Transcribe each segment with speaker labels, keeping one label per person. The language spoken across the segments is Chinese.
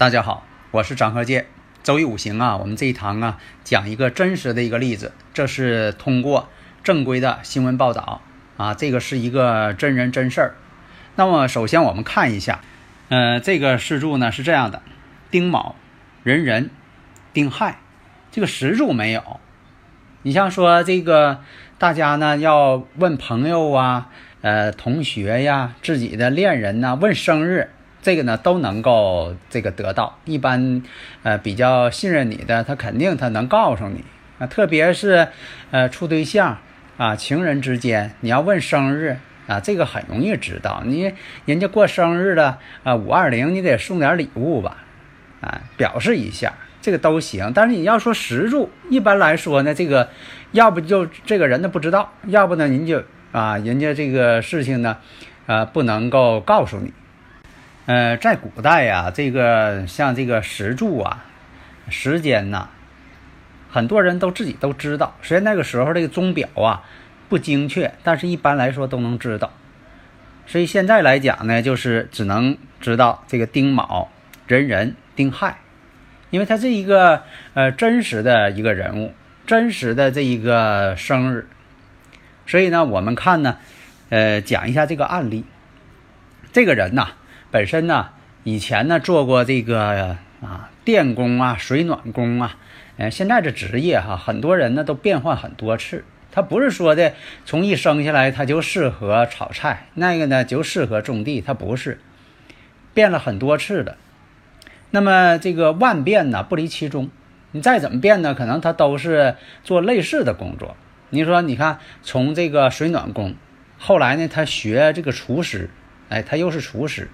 Speaker 1: 大家好，我是张和建。周易五行啊，我们这一堂啊讲一个真实的一个例子，这是通过正规的新闻报道啊，这个是一个真人真事儿。那么首先我们看一下，呃，这个四柱呢是这样的：丁卯、壬壬、丁亥，这个时柱没有。你像说这个大家呢要问朋友啊、呃同学呀、自己的恋人呐，问生日。这个呢都能够这个得到，一般呃比较信任你的，他肯定他能告诉你啊，特别是呃处对象啊，情人之间，你要问生日啊，这个很容易知道。你人家过生日了啊，五二零你得送点礼物吧，啊，表示一下，这个都行。但是你要说实柱，一般来说呢，这个要不就这个人呢不知道，要不呢您就啊，人家这个事情呢，呃不能够告诉你。呃，在古代呀，这个像这个时柱啊，时间呐，很多人都自己都知道。虽然那个时候这个钟表啊不精确，但是一般来说都能知道。所以现在来讲呢，就是只能知道这个丁卯、壬壬、丁亥，因为他是一个呃真实的一个人物，真实的这一个生日。所以呢，我们看呢，呃，讲一下这个案例，这个人呐。本身呢，以前呢做过这个啊电工啊、水暖工啊，呃，现在这职业哈，很多人呢都变换很多次。他不是说的从一生下来他就适合炒菜，那个呢就适合种地，他不是，变了很多次的。那么这个万变呢不离其宗，你再怎么变呢，可能他都是做类似的工作。你说，你看从这个水暖工，后来呢他学这个厨师，哎，他又是厨师。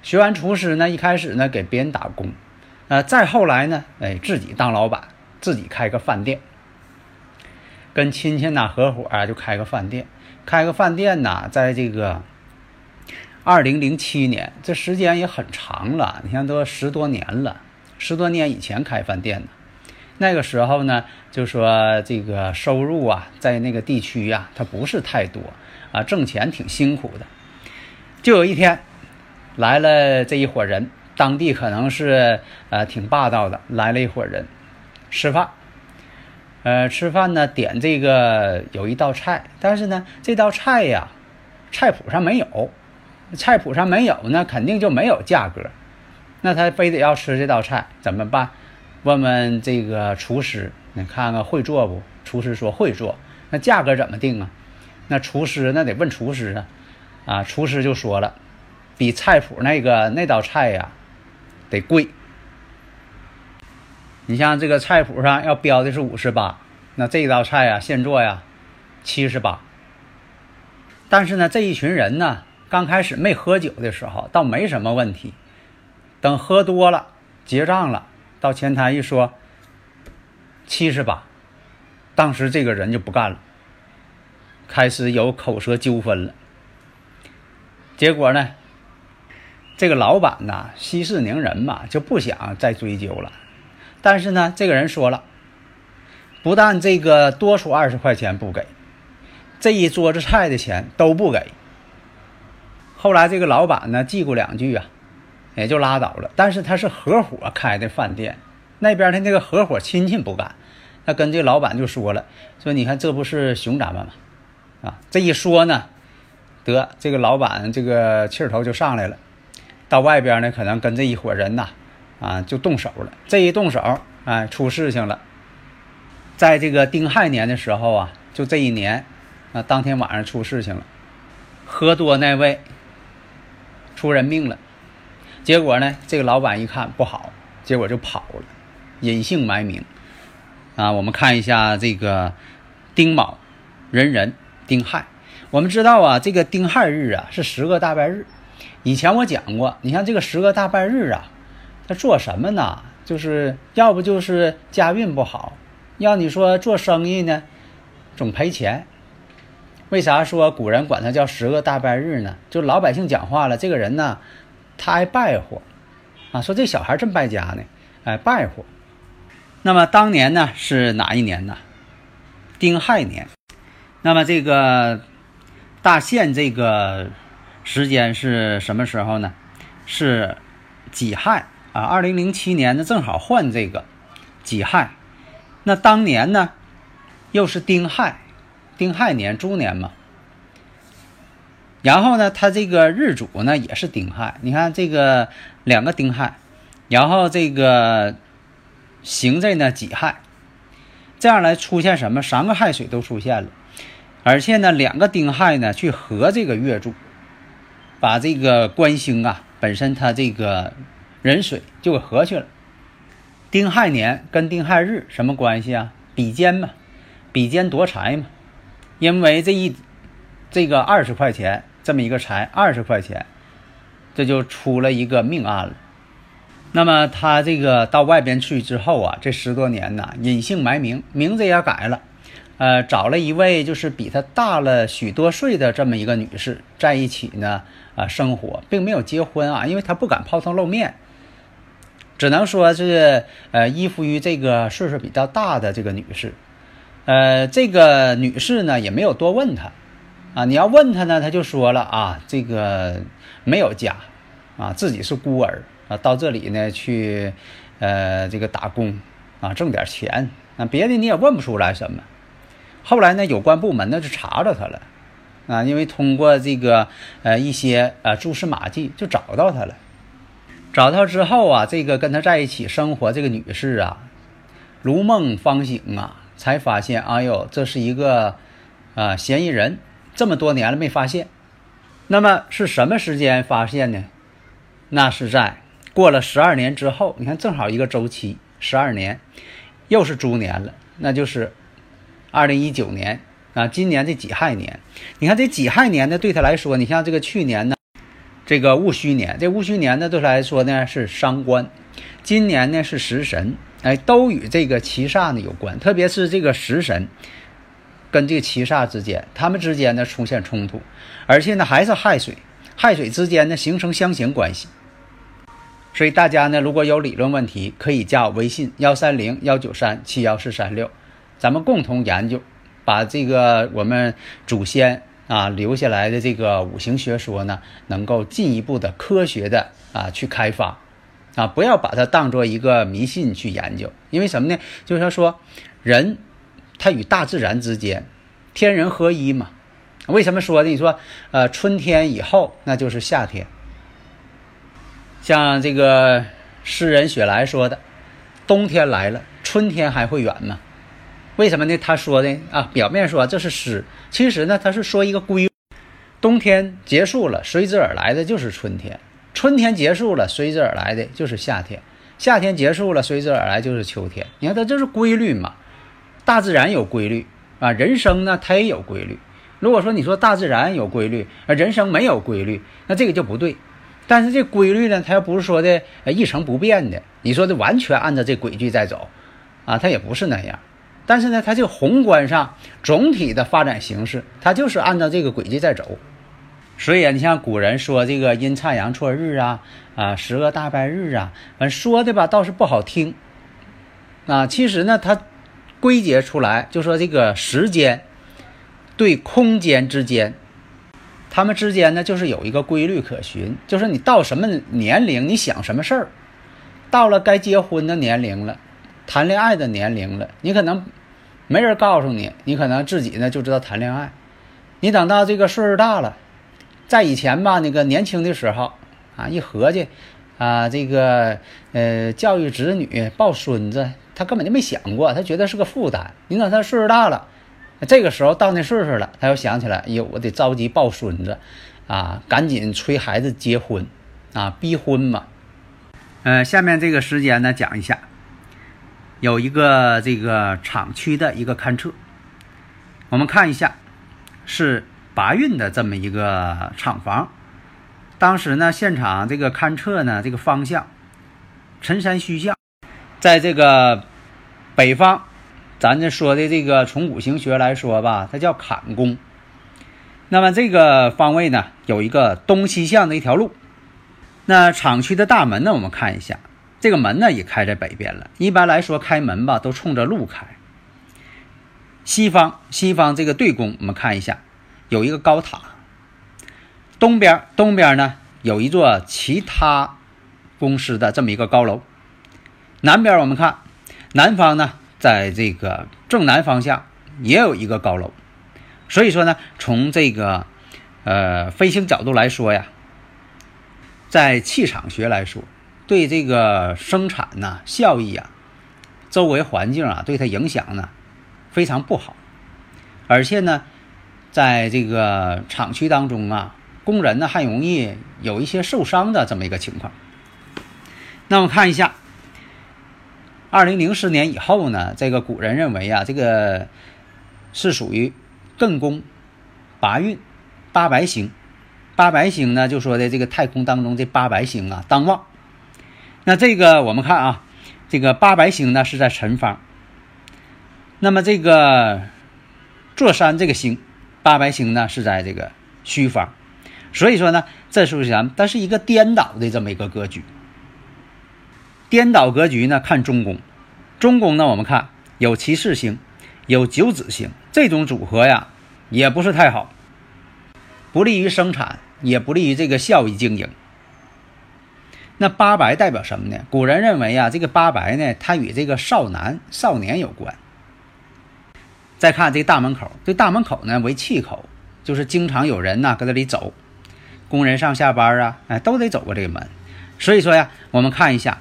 Speaker 1: 学完厨师呢，一开始呢给别人打工，呃，再后来呢，哎，自己当老板，自己开个饭店，跟亲戚呢合伙啊，就开个饭店，开个饭店呢，在这个二零零七年，这时间也很长了，你看都十多年了，十多年以前开饭店的，那个时候呢，就说这个收入啊，在那个地区呀，它不是太多啊，挣钱挺辛苦的，就有一天。来了这一伙人，当地可能是呃挺霸道的，来了一伙人吃饭。呃，吃饭呢点这个有一道菜，但是呢这道菜呀，菜谱上没有，菜谱上没有呢，肯定就没有价格。那他非得要吃这道菜，怎么办？问问这个厨师，你看看会做不？厨师说会做。那价格怎么定啊？那厨师那得问厨师啊。啊，厨师就说了。比菜谱那个那道菜呀，得贵。你像这个菜谱上要标的是五十八，那这道菜呀现做呀七十八。但是呢，这一群人呢，刚开始没喝酒的时候倒没什么问题，等喝多了结账了，到前台一说七十八，当时这个人就不干了，开始有口舌纠纷了。结果呢？这个老板呐，息事宁人嘛，就不想再追究了。但是呢，这个人说了，不但这个多出二十块钱不给，这一桌子菜的钱都不给。后来这个老板呢，记过两句啊，也就拉倒了。但是他是合伙开的饭店，那边的那个合伙亲戚不干，他跟这老板就说了，说你看这不是熊咱们吗？啊，这一说呢，得这个老板这个气头就上来了。到外边呢，可能跟这一伙人呐，啊，就动手了。这一动手，哎，出事情了。在这个丁亥年的时候啊，就这一年，啊，当天晚上出事情了，喝多那位出人命了。结果呢，这个老板一看不好，结果就跑了，隐姓埋名。啊，我们看一下这个丁卯、壬壬、丁亥。我们知道啊，这个丁亥日啊是十个大败日。以前我讲过，你像这个十个大半日啊，他做什么呢？就是要不就是家运不好，要你说做生意呢，总赔钱。为啥说古人管他叫十个大半日呢？就老百姓讲话了，这个人呢，他爱败火，啊，说这小孩真败家呢，哎，败火。那么当年呢是哪一年呢？丁亥年。那么这个大限这个时间是什么时候呢？是己亥啊，二零零七年呢正好换这个己亥。那当年呢又是丁亥。丁亥年，猪年嘛。然后呢，它这个日主呢也是丁亥。你看这个两个丁亥，然后这个行在呢己亥，这样来出现什么？三个亥水都出现了，而且呢两个丁亥呢去合这个月柱，把这个官星啊本身它这个壬水就给合去了。丁亥年跟丁亥日什么关系啊？比肩嘛，比肩夺财嘛。因为这一这个二十块钱这么一个财，二十块钱，这就出了一个命案了。那么他这个到外边去之后啊，这十多年呢，隐姓埋名，名字也改了，呃，找了一位就是比他大了许多岁的这么一个女士在一起呢，啊，生活并没有结婚啊，因为他不敢抛头露面，只能说是呃依附于这个岁数比较大的这个女士。呃，这个女士呢也没有多问他，啊，你要问他呢，他就说了啊，这个没有家，啊，自己是孤儿啊，到这里呢去，呃，这个打工啊，挣点钱，啊，别的你也问不出来什么。后来呢，有关部门呢就查着他了，啊，因为通过这个呃一些呃蛛丝马迹就找到他了，找到之后啊，这个跟他在一起生活这个女士啊，如梦方醒啊。才发现，哎呦，这是一个啊嫌疑人，这么多年了没发现。那么是什么时间发现呢？那是在过了十二年之后。你看，正好一个周期，十二年，又是猪年了，那就是二零一九年啊。今年的己亥年，你看这己亥年呢，对他来说，你像这个去年呢，这个戊戌年，这戊戌年呢，对他来说呢是伤官，今年呢是食神。哎，都与这个七煞呢有关，特别是这个食神跟这个七煞之间，他们之间呢出现冲突，而且呢还是亥水，亥水之间呢形成相刑关系。所以大家呢如果有理论问题，可以加我微信幺三零幺九三七幺四三六，咱们共同研究，把这个我们祖先啊留下来的这个五行学说呢，能够进一步的科学的啊去开发。啊，不要把它当做一个迷信去研究，因为什么呢？就是说，人他与大自然之间天人合一嘛。为什么说呢？你说，呃，春天以后那就是夏天。像这个诗人雪莱说的：“冬天来了，春天还会远吗？”为什么呢？他说的啊，表面说这是诗，其实呢，他是说一个规，冬天结束了，随之而来的就是春天。春天结束了，随之而来的就是夏天；夏天结束了，随之而来就是秋天。你看，它这是规律嘛？大自然有规律啊，人生呢，它也有规律。如果说你说大自然有规律，而人生没有规律，那这个就不对。但是这规律呢，它又不是说的一成不变的。你说的完全按照这轨迹在走，啊，它也不是那样。但是呢，它这个宏观上总体的发展形式，它就是按照这个轨迹在走。所以啊，你像古人说这个阴差阳错日啊，啊十个大败日啊，反正说的吧倒是不好听，啊，其实呢，它归结出来就说这个时间对空间之间，他们之间呢就是有一个规律可循，就是你到什么年龄，你想什么事儿，到了该结婚的年龄了，谈恋爱的年龄了，你可能没人告诉你，你可能自己呢就知道谈恋爱，你等到这个岁数大了。在以前吧，那个年轻的时候，啊，一合计，啊，这个呃，教育子女、抱孙子，他根本就没想过，他觉得是个负担。你等他岁数大了，这个时候到那岁数了，他又想起来，哎呦，我得着急抱孙子，啊，赶紧催孩子结婚，啊，逼婚嘛。呃，下面这个时间呢，讲一下，有一个这个厂区的一个勘测，我们看一下，是八运的这么一个厂房。当时呢，现场这个勘测呢，这个方向，辰山虚向，在这个北方，咱这说的这个从五行学来说吧，它叫坎宫。那么这个方位呢，有一个东西向的一条路。那厂区的大门呢，我们看一下，这个门呢也开在北边了。一般来说，开门吧都冲着路开。西方，西方这个对宫，我们看一下，有一个高塔。东边，东边呢有一座其他公司的这么一个高楼。南边我们看，南方呢在这个正南方向也有一个高楼。所以说呢，从这个呃飞行角度来说呀，在气场学来说，对这个生产呐效益啊，周围环境啊对它影响呢非常不好，而且呢，在这个厂区当中啊。工人呢还容易有一些受伤的这么一个情况。那我们看一下，二零零四年以后呢，这个古人认为啊，这个是属于艮宫八运八白星。八白星呢，就说的这个太空当中这八白星啊当旺。那这个我们看啊，这个八白星呢是在辰方。那么这个座山这个星八白星呢是在这个戌方。所以说呢，这是不是咱们？它是一个颠倒的这么一个格局。颠倒格局呢，看中宫。中宫呢，我们看有骑士星，有九子星，这种组合呀，也不是太好，不利于生产，也不利于这个效益经营。那八白代表什么呢？古人认为啊，这个八白呢，它与这个少男、少年有关。再看这大门口，这大门口呢为气口，就是经常有人呢搁这里走。工人上下班啊，哎，都得走过这个门。所以说呀，我们看一下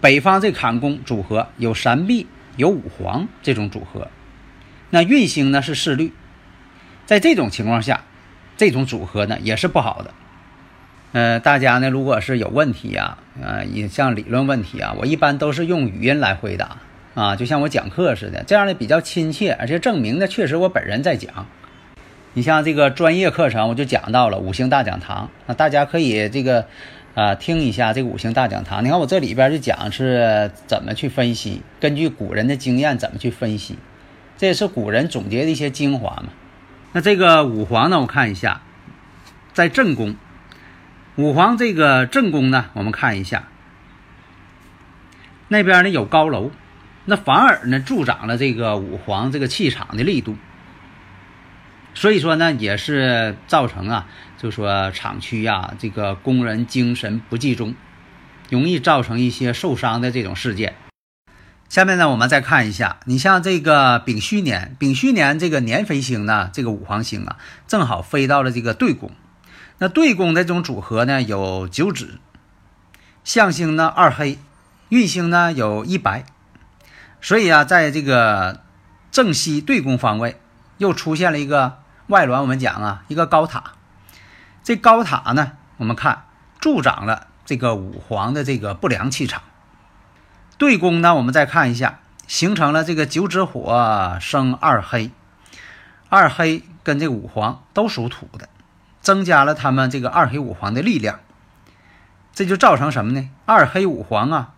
Speaker 1: 北方这坎宫组合有三碧有五黄这种组合，那运星呢是四绿，在这种情况下，这种组合呢也是不好的。呃，大家呢如果是有问题呀，呃，也像理论问题啊，我一般都是用语音来回答啊，就像我讲课似的，这样呢比较亲切，而且证明呢确实我本人在讲。你像这个专业课程，我就讲到了五行大讲堂，那大家可以这个，啊，听一下这个五行大讲堂。你看我这里边就讲是怎么去分析，根据古人的经验怎么去分析，这也是古人总结的一些精华嘛。那这个五黄呢，我看一下，在正宫，五黄这个正宫呢，我们看一下，那边呢有高楼，那反而呢助长了这个五黄这个气场的力度。所以说呢，也是造成啊，就说厂区呀，这个工人精神不集中，容易造成一些受伤的这种事件。下面呢，我们再看一下，你像这个丙戌年，丙戌年这个年飞星呢，这个五黄星啊，正好飞到了这个对宫。那对宫的这种组合呢，有九紫，相星呢二黑，运星呢有一白。所以啊，在这个正西对宫方位。又出现了一个外轮，我们讲啊，一个高塔。这高塔呢，我们看助长了这个五黄的这个不良气场。对宫呢，我们再看一下，形成了这个九紫火生二黑，二黑跟这五黄都属土的，增加了他们这个二黑五黄的力量。这就造成什么呢？二黑五黄啊，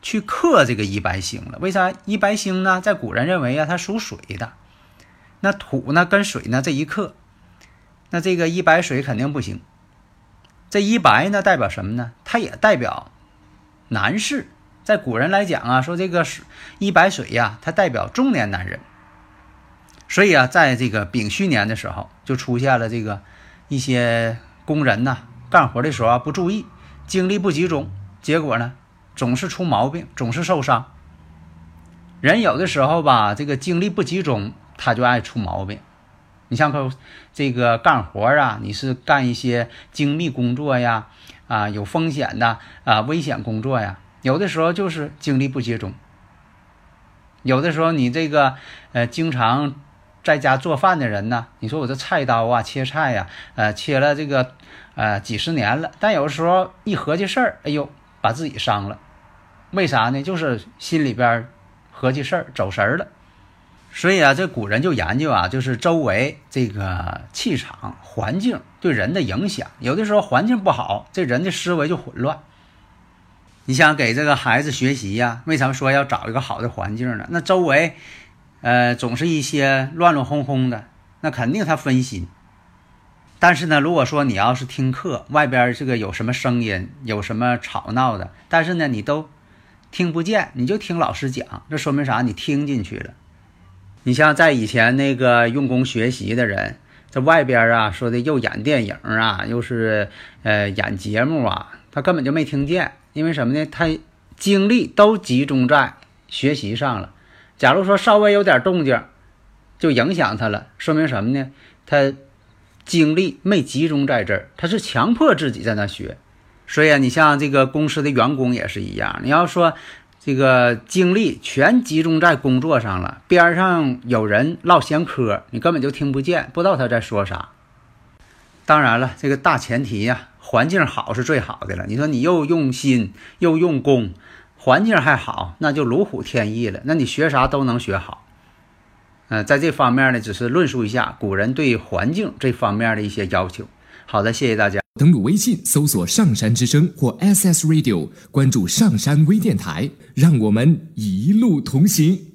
Speaker 1: 去克这个一白星了。为啥一白星呢？在古人认为啊，它属水的。那土呢跟水呢这一克，那这个一白水肯定不行。这一白呢代表什么呢？它也代表男士。在古人来讲啊，说这个一白水呀，它代表中年男人。所以啊，在这个丙戌年的时候，就出现了这个一些工人呐，干活的时候啊不注意，精力不集中，结果呢总是出毛病，总是受伤。人有的时候吧，这个精力不集中。他就爱出毛病，你像个这个干活啊，你是干一些精密工作呀，啊有风险的啊危险工作呀，有的时候就是精力不集中，有的时候你这个呃经常在家做饭的人呢，你说我这菜刀啊切菜呀，呃切了这个呃几十年了，但有的时候一合计事儿，哎呦把自己伤了，为啥呢？就是心里边合计事儿、走神儿了。所以啊，这古人就研究啊，就是周围这个气场、环境对人的影响。有的时候环境不好，这人的思维就混乱。你想给这个孩子学习呀？为什么说要找一个好的环境呢？那周围，呃，总是一些乱乱哄哄的，那肯定他分心。但是呢，如果说你要是听课，外边这个有什么声音，有什么吵闹的，但是呢，你都听不见，你就听老师讲，这说明啥？你听进去了。你像在以前那个用功学习的人，在外边啊说的又演电影啊，又是呃演节目啊，他根本就没听见，因为什么呢？他精力都集中在学习上了。假如说稍微有点动静，就影响他了，说明什么呢？他精力没集中在这儿，他是强迫自己在那学。所以啊，你像这个公司的员工也是一样，你要说。这个精力全集中在工作上了，边上有人唠闲嗑，你根本就听不见，不知道他在说啥。当然了，这个大前提呀，环境好是最好的了。你说你又用心又用功，环境还好，那就如虎添翼了。那你学啥都能学好。嗯，在这方面呢，只是论述一下古人对环境这方面的一些要求。好的，谢谢大家。
Speaker 2: 登录微信，搜索“上山之声”或 SS Radio，关注上山微电台，让我们一路同行。